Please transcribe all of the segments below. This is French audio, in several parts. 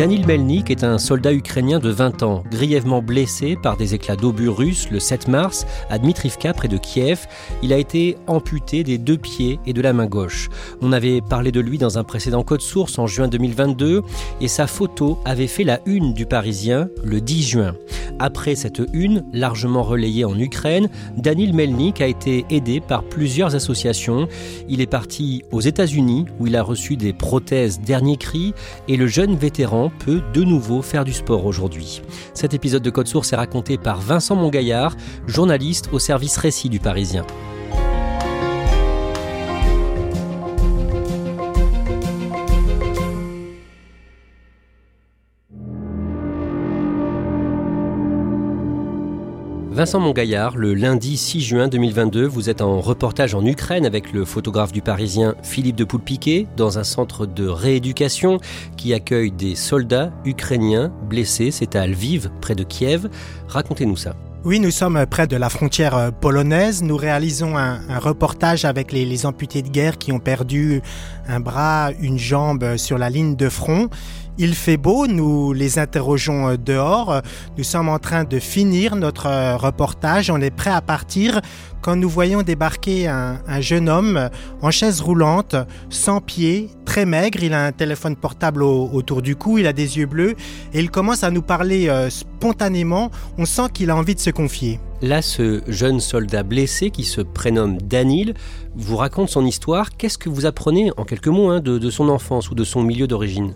Danil Melnik est un soldat ukrainien de 20 ans, grièvement blessé par des éclats d'obus russes le 7 mars à Dmitrivka près de Kiev. Il a été amputé des deux pieds et de la main gauche. On avait parlé de lui dans un précédent code source en juin 2022 et sa photo avait fait la une du Parisien le 10 juin. Après cette une, largement relayée en Ukraine, Danil Melnik a été aidé par plusieurs associations. Il est parti aux États-Unis où il a reçu des prothèses dernier cri et le jeune vétéran peut de nouveau faire du sport aujourd'hui. Cet épisode de Code Source est raconté par Vincent Mongaillard, journaliste au service récit du Parisien. Vincent Mongaillard, le lundi 6 juin 2022, vous êtes en reportage en Ukraine avec le photographe du Parisien Philippe de Poulpiquet dans un centre de rééducation qui accueille des soldats ukrainiens blessés. C'est à Lviv, près de Kiev. Racontez-nous ça. Oui, nous sommes près de la frontière euh, polonaise. Nous réalisons un, reportage avec les, amputés de guerre qui ont perdu un bras, une jambe sur la ligne de front. Il fait beau, nous les interrogeons euh, dehors. Nous sommes en train de finir notre euh, reportage. On est prêt à partir quand nous voyons débarquer un, jeune homme en chaise roulante, sans pied, très maigre. Il a un téléphone portable autour du cou, il a des yeux bleus et il commence à nous parler euh, spontanément. On sent qu'il a envie de se confier. Là, ce jeune soldat blessé qui se prénomme Danil vous raconte son histoire. Qu'est-ce que vous apprenez en quelques mots hein, de son enfance ou de son milieu d'origine?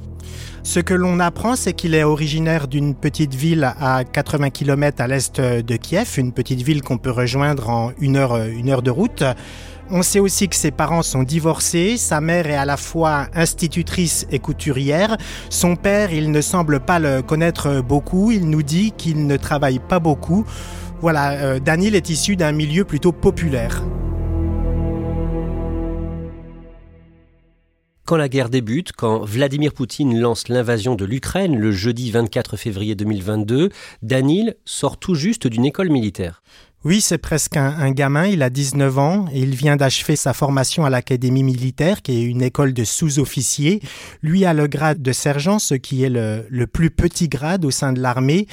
Ce que l'on apprend, c'est qu'il est originaire d'une petite ville à 80 km à l'est de Kiev, une petite ville qu'on peut rejoindre en une heure, une heure de route. On sait aussi que ses parents sont divorcés, sa mère est à la fois institutrice et couturière, son père, il ne semble pas le connaître beaucoup, il nous dit qu'il ne travaille pas beaucoup. Voilà, euh, Daniel est issu d'un milieu plutôt populaire. Quand la guerre débute, quand Vladimir Poutine lance l'invasion de l'Ukraine le jeudi 24 février 2022, Danil sort tout juste d'une école militaire. Oui, c'est presque un, gamin, il a 19 ans et il vient d'achever sa formation à l'Académie militaire, qui est une école de sous-officiers. Lui a le grade de sergent, ce qui est le, le plus petit grade au sein de l'armée.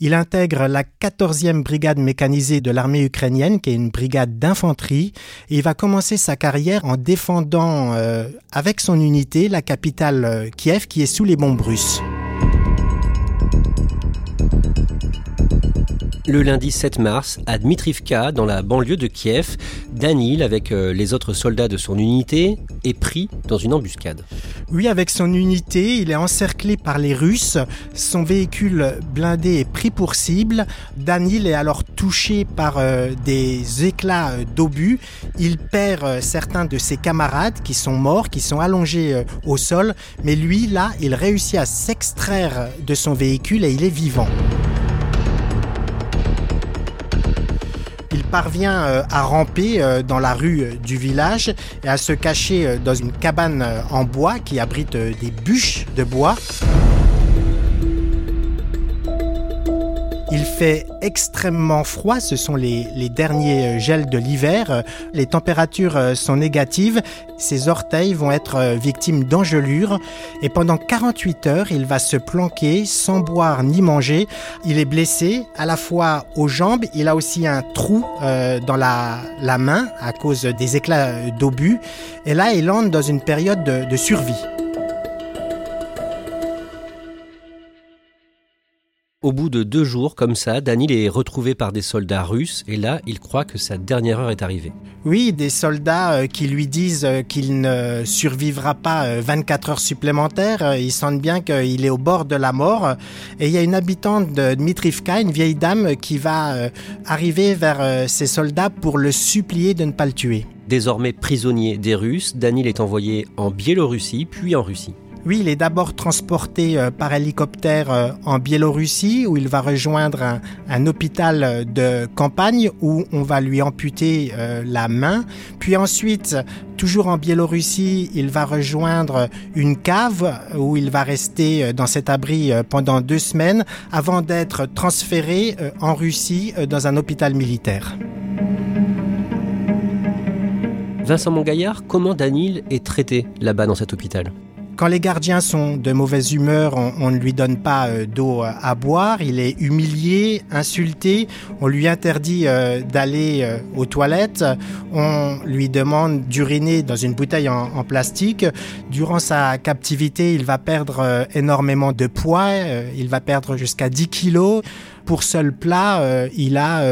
Il intègre la 14e brigade mécanisée de l'armée ukrainienne, qui est une brigade d'infanterie, et il va commencer sa carrière en défendant euh, avec son unité la capitale euh, Kiev, qui est sous les bombes russes. Le lundi 7 mars, à Dmitrivka, dans la banlieue de Kiev, Danil, avec euh, les autres soldats de son unité, est pris dans une embuscade. Oui, avec son unité, il est encerclé par les Russes. Son véhicule blindé est pris pour cible. Danil est alors touché par euh, des éclats euh, d'obus. Il perd certains de ses camarades qui sont morts, qui sont allongés au sol. Mais lui, là, il réussit à s'extraire de son véhicule et il est vivant. Parvient euh, à ramper euh, dans la rue euh, du village et à se cacher dans une cabane en bois qui abrite des bûches de bois. Il fait extrêmement froid, ce sont les, derniers gels de l'hiver, les températures sont négatives, ses orteils vont être victimes d'engelures. Et pendant 48 heures, il va se planquer sans boire ni manger. Il est blessé à la fois aux jambes, il a aussi un trou euh, dans la, la main à cause des éclats d'obus. Et là il entre dans une période de, de survie. Au bout de deux jours comme ça, Danil est retrouvé par des soldats russes et là, il croit que sa dernière heure est arrivée. Oui, des soldats euh, qui lui disent euh, qu'il ne survivra pas 24 euh, heures supplémentaires. Ils sentent bien qu'il est au bord de la mort. Et il y a une habitante de Dmitrivka, une vieille dame, qui va arriver vers ces soldats pour le supplier de ne pas le tuer. Désormais prisonnier des Russes, Danil est envoyé en Biélorussie puis en Russie. Oui, il est d'abord transporté euh, par hélicoptère euh, en Biélorussie où il va rejoindre un, hôpital de campagne où on va lui amputer euh, la main. Puis ensuite, toujours en Biélorussie, il va rejoindre une cave où il va rester dans cet abri pendant deux semaines avant d'être transféré en Russie dans un hôpital militaire. Vincent Mongaillard, comment Danil est traité là-bas dans cet hôpital? Quand les gardiens sont de mauvaise humeur, on, ne lui donne pas euh, d'eau à boire, il est humilié, insulté, on lui interdit euh, d'aller euh, aux toilettes, on lui demande d'uriner dans une bouteille en, plastique. Durant sa captivité, il va perdre énormément de poids, il va perdre jusqu'à 10 kilos. Pour seul plat, il a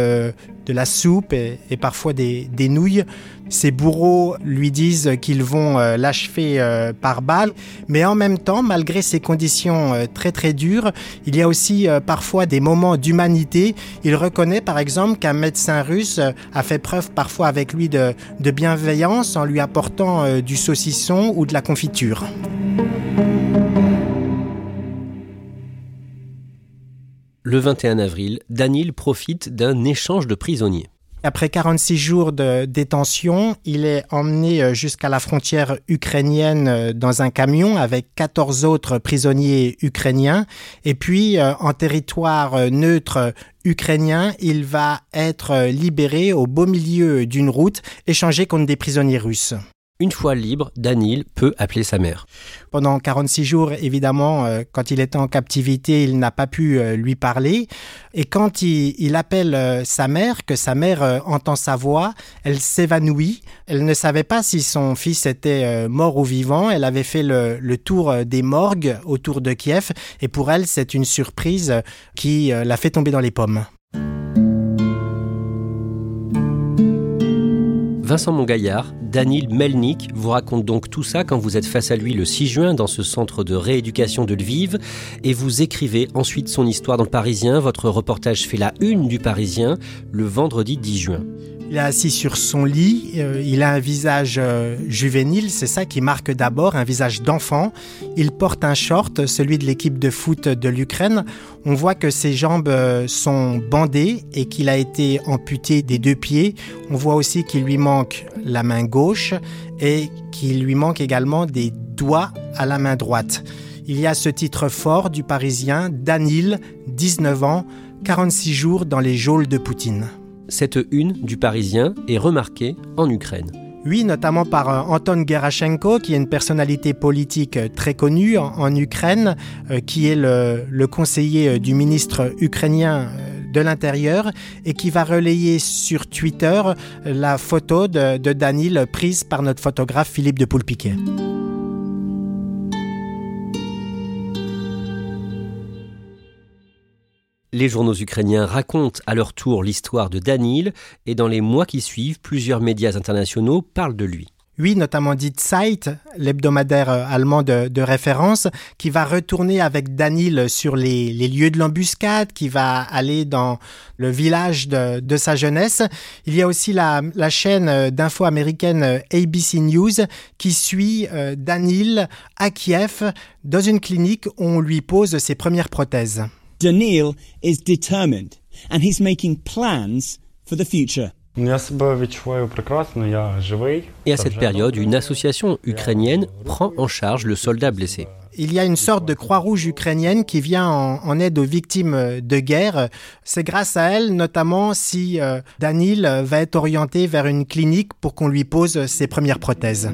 de la soupe et, parfois des, nouilles. Ses bourreaux lui disent qu'ils vont euh, l'achever euh, par balle, mais en même temps, malgré ces conditions euh, très très dures, il y a aussi parfois des moments d'humanité. Il reconnaît par exemple qu'un médecin russe a fait preuve parfois avec lui de, de bienveillance en lui apportant du saucisson ou de la confiture. Le 21 avril, Danil profite d'un échange de prisonniers. Après 46 jours de détention, il est emmené euh, jusqu'à la frontière ukrainienne euh, dans un camion avec 14 autres prisonniers ukrainiens. Et puis, euh, en territoire neutre ukrainien, il va être libéré au beau milieu d'une route, échangé contre des prisonniers russes. Une fois libre, Danil peut appeler sa mère. Pendant 46 jours, évidemment, euh, quand il était en captivité, il n'a pas pu euh, lui parler. Et quand il, appelle euh, sa mère, que sa mère entend sa voix, elle s'évanouit. Elle ne savait pas si son fils était mort ou vivant. Elle avait fait le, le, tour des morgues autour de Kiev. Et pour elle, c'est une surprise qui l'a fait tomber dans les pommes. Vincent Mongaillard, Danil Melnik vous raconte donc tout ça quand vous êtes face à lui le 6 juin dans ce centre de rééducation de Lviv et vous écrivez ensuite son histoire dans le Parisien. Votre reportage fait la une du Parisien le vendredi 10 juin. Il est assis sur son lit, euh, il a un visage euh, juvénile, c'est ça qui marque d'abord, un visage d'enfant. Il porte un short, celui de l'équipe de foot de l'Ukraine. On voit que ses jambes euh, sont bandées et qu'il a été amputé des deux pieds. On voit aussi qu'il lui manque la main gauche et qu'il lui manque également des doigts à la main droite. Il y a ce titre fort du Parisien, Danil, 19 ans, 46 jours dans les geôles de Poutine cette une du Parisien est remarquée en Ukraine. Oui, notamment par euh, Anton Gerashenko, qui est une personnalité politique euh, très connue en, Ukraine, euh, qui est le, conseiller du ministre ukrainien de l'Intérieur et qui va relayer sur Twitter la photo de, de Danil prise par notre photographe Philippe de Poulpiquet. Les journaux ukrainiens racontent à leur tour l'histoire de Danil et dans les mois qui suivent, plusieurs médias internationaux parlent de lui. Oui, notamment dit Zeit, l'hebdomadaire euh, allemand de, référence, qui va retourner avec Danil sur les, lieux de l'embuscade, qui va aller dans le village de, sa jeunesse. Il y a aussi la, chaîne euh, d'info américaine euh, ABC News qui suit Danil à Kiev dans une clinique où on lui pose ses premières prothèses. Danil is determined and he's making plans for the future. Et à cette période, une association ukrainienne prend en charge le soldat blessé. il y a une sorte de Croix-Rouge ukrainienne qui vient en, aide aux victimes de guerre. C'est grâce à elle, notamment, si euh, Danil va être orienté vers une clinique pour qu'on lui pose ses premières prothèses.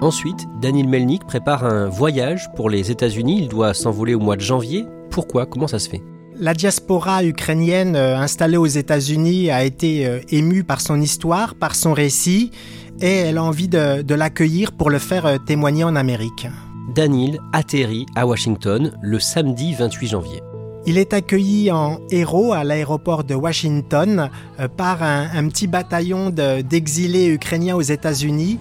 Ensuite, Danil Melnik prépare un voyage pour les États-Unis. Il doit s'envoler au mois de janvier. Pourquoi? Comment ça se fait? La diaspora ukrainienne euh, installée aux États-Unis a été euh, émue par son histoire, par son récit, et elle a envie de, l'accueillir pour le faire euh, témoigner en Amérique. Danil atterrit à Washington le samedi 28 janvier. Il est accueilli en héros à l'aéroport de Washington par un, petit bataillon d'exilés ukrainiens aux États-Unis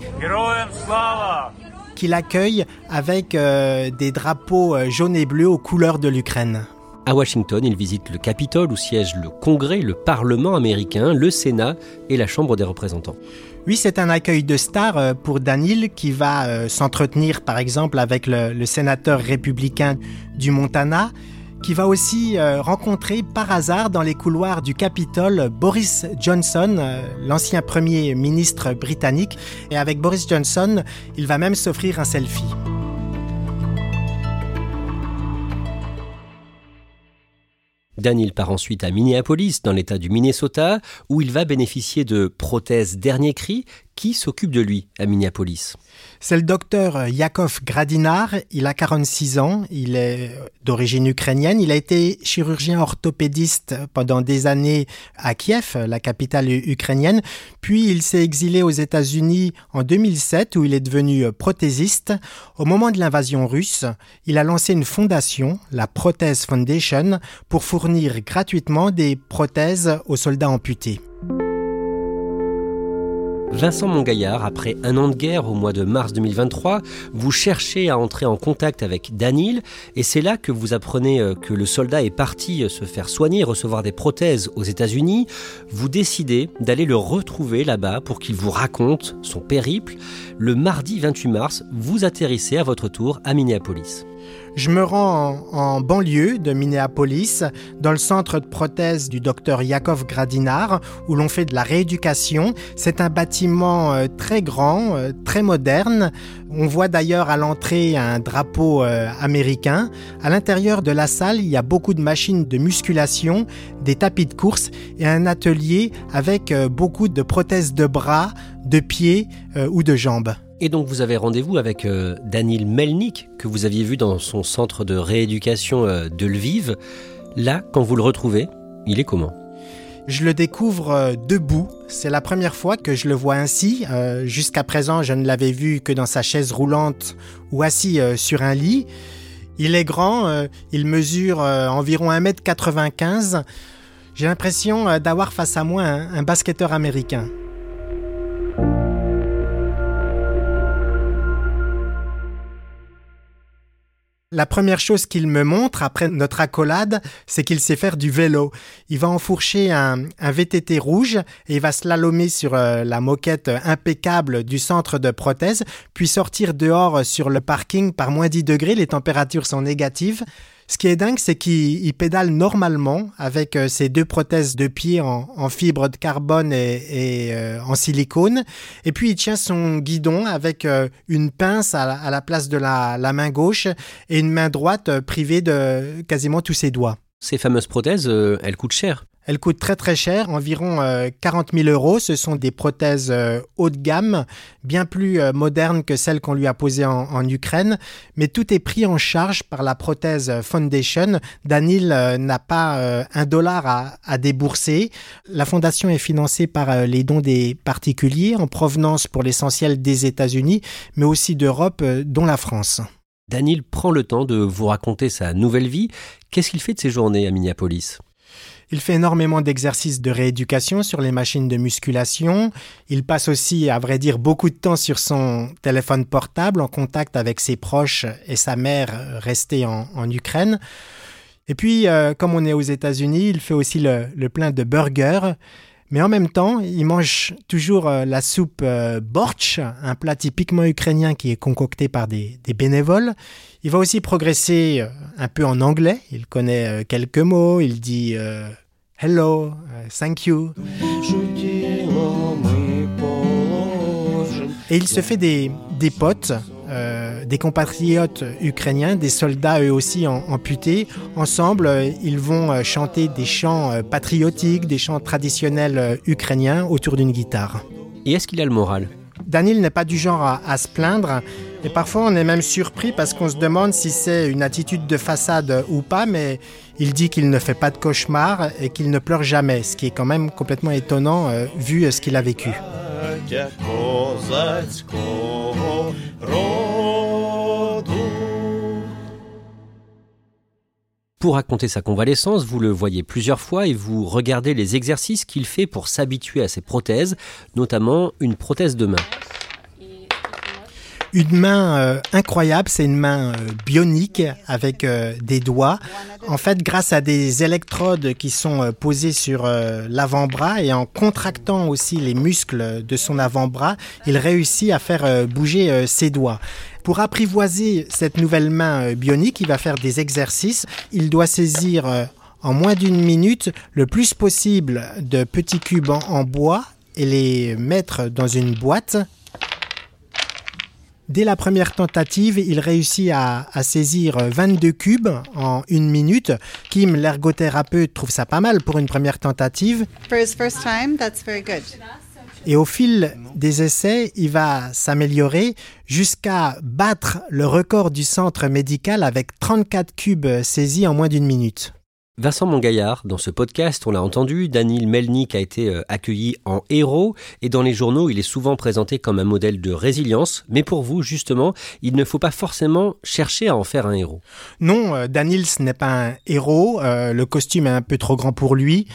qui l'accueille avec des drapeaux jaunes et bleus aux couleurs de l'Ukraine. À Washington, il visite le Capitole où siège le Congrès, le Parlement américain, le Sénat et la Chambre des représentants. Oui, c'est un accueil de star euh, pour Danil qui va euh, s'entretenir par exemple avec le, sénateur républicain du Montana qui va aussi euh, rencontrer par hasard dans les couloirs du Capitole Boris Johnson, l'ancien premier ministre britannique. Et avec Boris Johnson, il va même s'offrir un selfie. Daniel part ensuite à Minneapolis, dans l'État du Minnesota, où il va bénéficier de prothèses dernier cri qui s'occupe de lui à Minneapolis? C'est le docteur Yakov Gradinar, il a 46 ans, il est d'origine ukrainienne, il a été chirurgien orthopédiste pendant des années à Kiev, la capitale ukrainienne, puis il s'est exilé aux États-Unis en 2007 où il est devenu prothésiste. Au moment de l'invasion russe, il a lancé une fondation, la Prothèse Foundation, pour fournir gratuitement des prothèses aux soldats amputés. Vincent Mongaillard, après un an de guerre au mois de mars 2023, vous cherchez à entrer en contact avec Danil et c'est là que vous apprenez euh, que le soldat est parti euh, se faire soigner, recevoir des prothèses aux États-Unis. Vous décidez d'aller le retrouver là-bas pour qu'il vous raconte son périple. Le mardi 28 mars, vous atterrissez à votre tour à Minneapolis. Je me rends en, banlieue de Minneapolis, dans le centre de prothèse du docteur Yakov Gradinar, où l'on fait de la rééducation. C'est un bâtiment euh, très grand, euh, très moderne. On voit d'ailleurs à l'entrée un drapeau euh, américain. À l'intérieur de la salle, il y a beaucoup de machines de musculation, des tapis de course et un atelier avec beaucoup de prothèses de bras, de pieds ou de jambes. Et donc vous avez rendez-vous avec euh, Danil Melnik, que vous aviez vu dans son centre de rééducation euh, de Lviv. Là, quand vous le retrouvez, il est comment? Je le découvre euh, debout. C'est la première fois que je le vois ainsi. Jusqu'à présent, je ne l'avais vu que dans sa chaise roulante ou assis sur un lit. Il est grand, il mesure environ 1m95. J'ai l'impression d'avoir face à moi un basketteur américain. La première chose qu'il me montre après notre accolade, c'est qu'il sait faire du vélo. Il va enfourcher un, VTT rouge et il va slalomer sur euh, la moquette impeccable du centre de prothèse, puis sortir dehors sur le parking par moins 10 degrés, les températures sont négatives. Ce qui est dingue, c'est qu'il pédale normalement avec euh, ses deux prothèses de pied en, fibre de carbone et, euh, en silicone. Et puis il tient son guidon avec euh, une pince à la, place de la, la, main gauche et une main droite privée de quasiment tous ses doigts. Ces fameuses prothèses, elles coûtent cher. Elles coûtent très très cher, environ 40 euh, 000 euros. Ce sont des prothèses euh, haut de gamme, bien plus euh, modernes que celles qu'on lui a posées en, Ukraine, mais tout est pris en charge par la prothèse Foundation. Danil n'a pas un dollar à, à, débourser. La fondation est financée par les dons des particuliers en provenance pour l'essentiel des États-Unis, mais aussi d'Europe, dont la France. Danil prend le temps de vous raconter sa nouvelle vie. Qu'est-ce qu'il fait de ses journées à Minneapolis? Il fait énormément d'exercices de rééducation sur les machines de musculation. Il passe aussi, à vrai dire, beaucoup de temps sur son téléphone portable en contact avec ses proches et sa mère restée en, Ukraine. Et puis, euh, comme on est aux États-Unis, il fait aussi le, plein de burgers. Mais en même temps, il mange toujours euh, la soupe euh, borch, un plat typiquement ukrainien qui est concocté par des, bénévoles. Il va aussi progresser un peu en anglais. Il connaît quelques mots. Il dit Hello, thank you. Et il se fait des, des potes euh, des compatriotes ukrainiens, des soldats eux aussi amputés. Ensemble, euh, ils vont euh, chanter des chants patriotiques, des chants traditionnels ukrainiens autour d'une guitare. Et est-ce qu'il a le moral? Daniel n'est pas du genre à, se plaindre. Et parfois, on est même surpris parce qu'on se demande si c'est une attitude de façade ou pas, mais il dit qu'il ne fait pas de cauchemar et qu'il ne pleure jamais, ce qui est quand même complètement étonnant vu ce qu'il a vécu. Pour raconter sa convalescence, vous le voyez plusieurs fois et vous regardez les exercices qu'il fait pour s'habituer à ses prothèses, notamment une prothèse de main une main euh, incroyable, c'est une main euh, bionique avec euh, des doigts. En fait, grâce à des électrodes qui sont posées sur l'avant-bras et en contractant aussi les muscles de son avant-bras, il réussit à faire bouger ses doigts. Pour apprivoiser cette nouvelle main bionique, il va faire des exercices. Il doit saisir en moins d'une minute le plus possible de petits cubes en bois et les mettre dans une boîte Dès la première tentative, il réussit à, saisir 22 cubes en une minute. Kim, l'ergothérapeute, trouve ça pas mal pour une première tentative. Et au fil des essais, il va s'améliorer jusqu'à battre le record du centre médical avec 34 cubes saisis en moins d'une minute. Vincent Mongaillard, dans ce podcast, on l'a entendu, Daniel Melnik a été euh, accueilli en héros et dans les journaux, il est souvent présenté comme un modèle de résilience. Mais pour vous, justement, il ne faut pas forcément chercher à en faire un héros. Non, euh, Daniel, ce n'est pas un héros. Euh, le costume est un peu trop grand pour lui.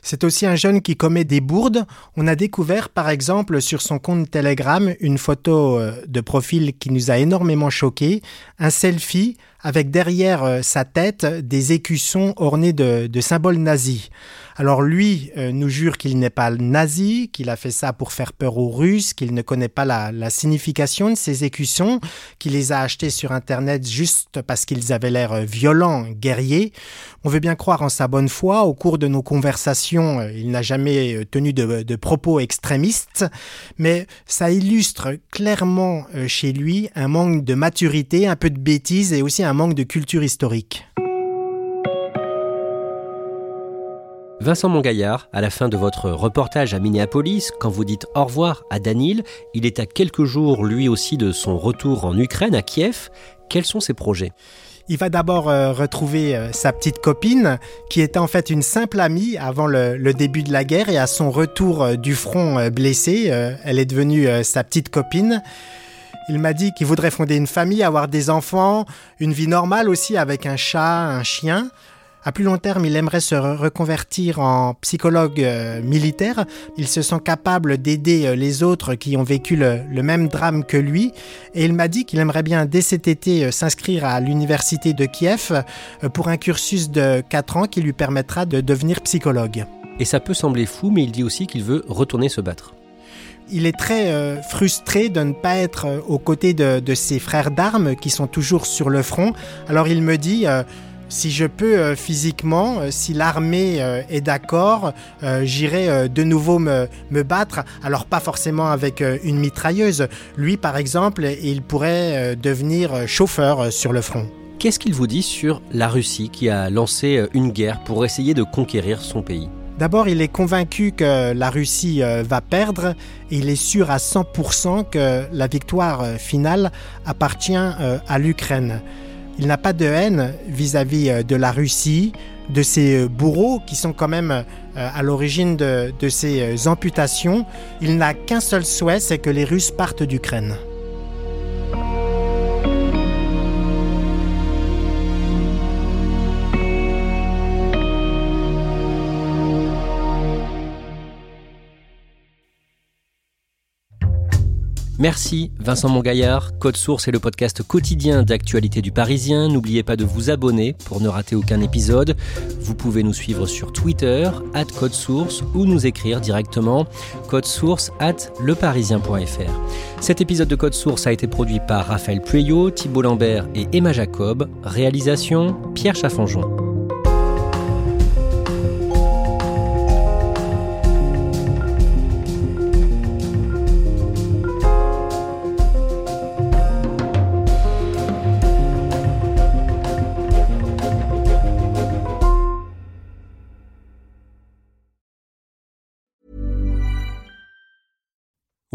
C'est aussi un jeune qui commet des bourdes. On a découvert par exemple sur son compte Telegram une photo de profil qui nous a énormément choqué, un selfie avec derrière euh, sa tête des écussons ornés de, symboles nazis. Alors lui euh, nous jure qu'il n'est pas nazi, qu'il a fait ça pour faire peur aux Russes, qu'il ne connaît pas la, signification de ces écussons, qu'il les a achetés sur Internet juste parce qu'ils avaient l'air euh, violents, guerriers. On veut bien croire en sa bonne foi. Au cours de nos conversations, il n'a jamais tenu de, de, propos extrémistes, mais ça illustre clairement chez lui un manque de maturité, un peu de bêtise et aussi un manque de culture historique. Vincent Mongaillard, à la fin de votre reportage à Minneapolis, quand vous dites au revoir à Danil, il est à quelques jours lui aussi de son retour en Ukraine, à Kiev. Quels sont ses projets? Il va d'abord euh, retrouver euh, sa petite copine, qui était en fait une simple amie avant le, début de la guerre, et à son retour euh, du front blessé, elle est devenue sa petite copine. Il m'a dit qu'il voudrait fonder une famille, avoir des enfants, une vie normale aussi avec un chat, un chien. À plus long terme, il aimerait se reconvertir en psychologue euh, militaire. Il se sent capable d'aider euh, les autres qui ont vécu le, même drame que lui. Et il m'a dit qu'il aimerait bien dès cet été euh, s'inscrire à l'université de Kiev pour un cursus de 4 ans qui lui permettra de devenir psychologue. Et ça peut sembler fou, mais il dit aussi qu'il veut retourner se battre il est très euh, frustré de ne pas être euh, aux côtés de, ses frères d'armes qui sont toujours sur le front. Alors il me dit, euh, si je peux physiquement, si l'armée est d'accord, j'irai de nouveau me, me, battre. Alors pas forcément avec une mitrailleuse. Lui, par exemple, il pourrait devenir chauffeur sur le front. Qu'est-ce qu'il vous dit sur la Russie qui a lancé une guerre pour essayer de conquérir son pays? D'abord, il est convaincu que la Russie euh, va perdre et il est sûr à 100% que la victoire euh, finale appartient euh, à l'Ukraine. Il n'a pas de haine vis-à-vis de la Russie, de ses bourreaux qui sont quand même à l'origine de, de ces amputations. Il n'a qu'un seul souhait, c'est que les Russes partent d'Ukraine. Merci Vincent Mongaillard. Code Source est le podcast quotidien d'actualité du Parisien. N'oubliez pas de vous abonner pour ne rater aucun épisode. Vous pouvez nous suivre sur Twitter, at Code Source, ou nous écrire directement code source at leparisien.fr. Cet épisode de Code Source a été produit par Raphaël Pueyo, Thibault Lambert et Emma Jacob. Réalisation Pierre Chaffanjon.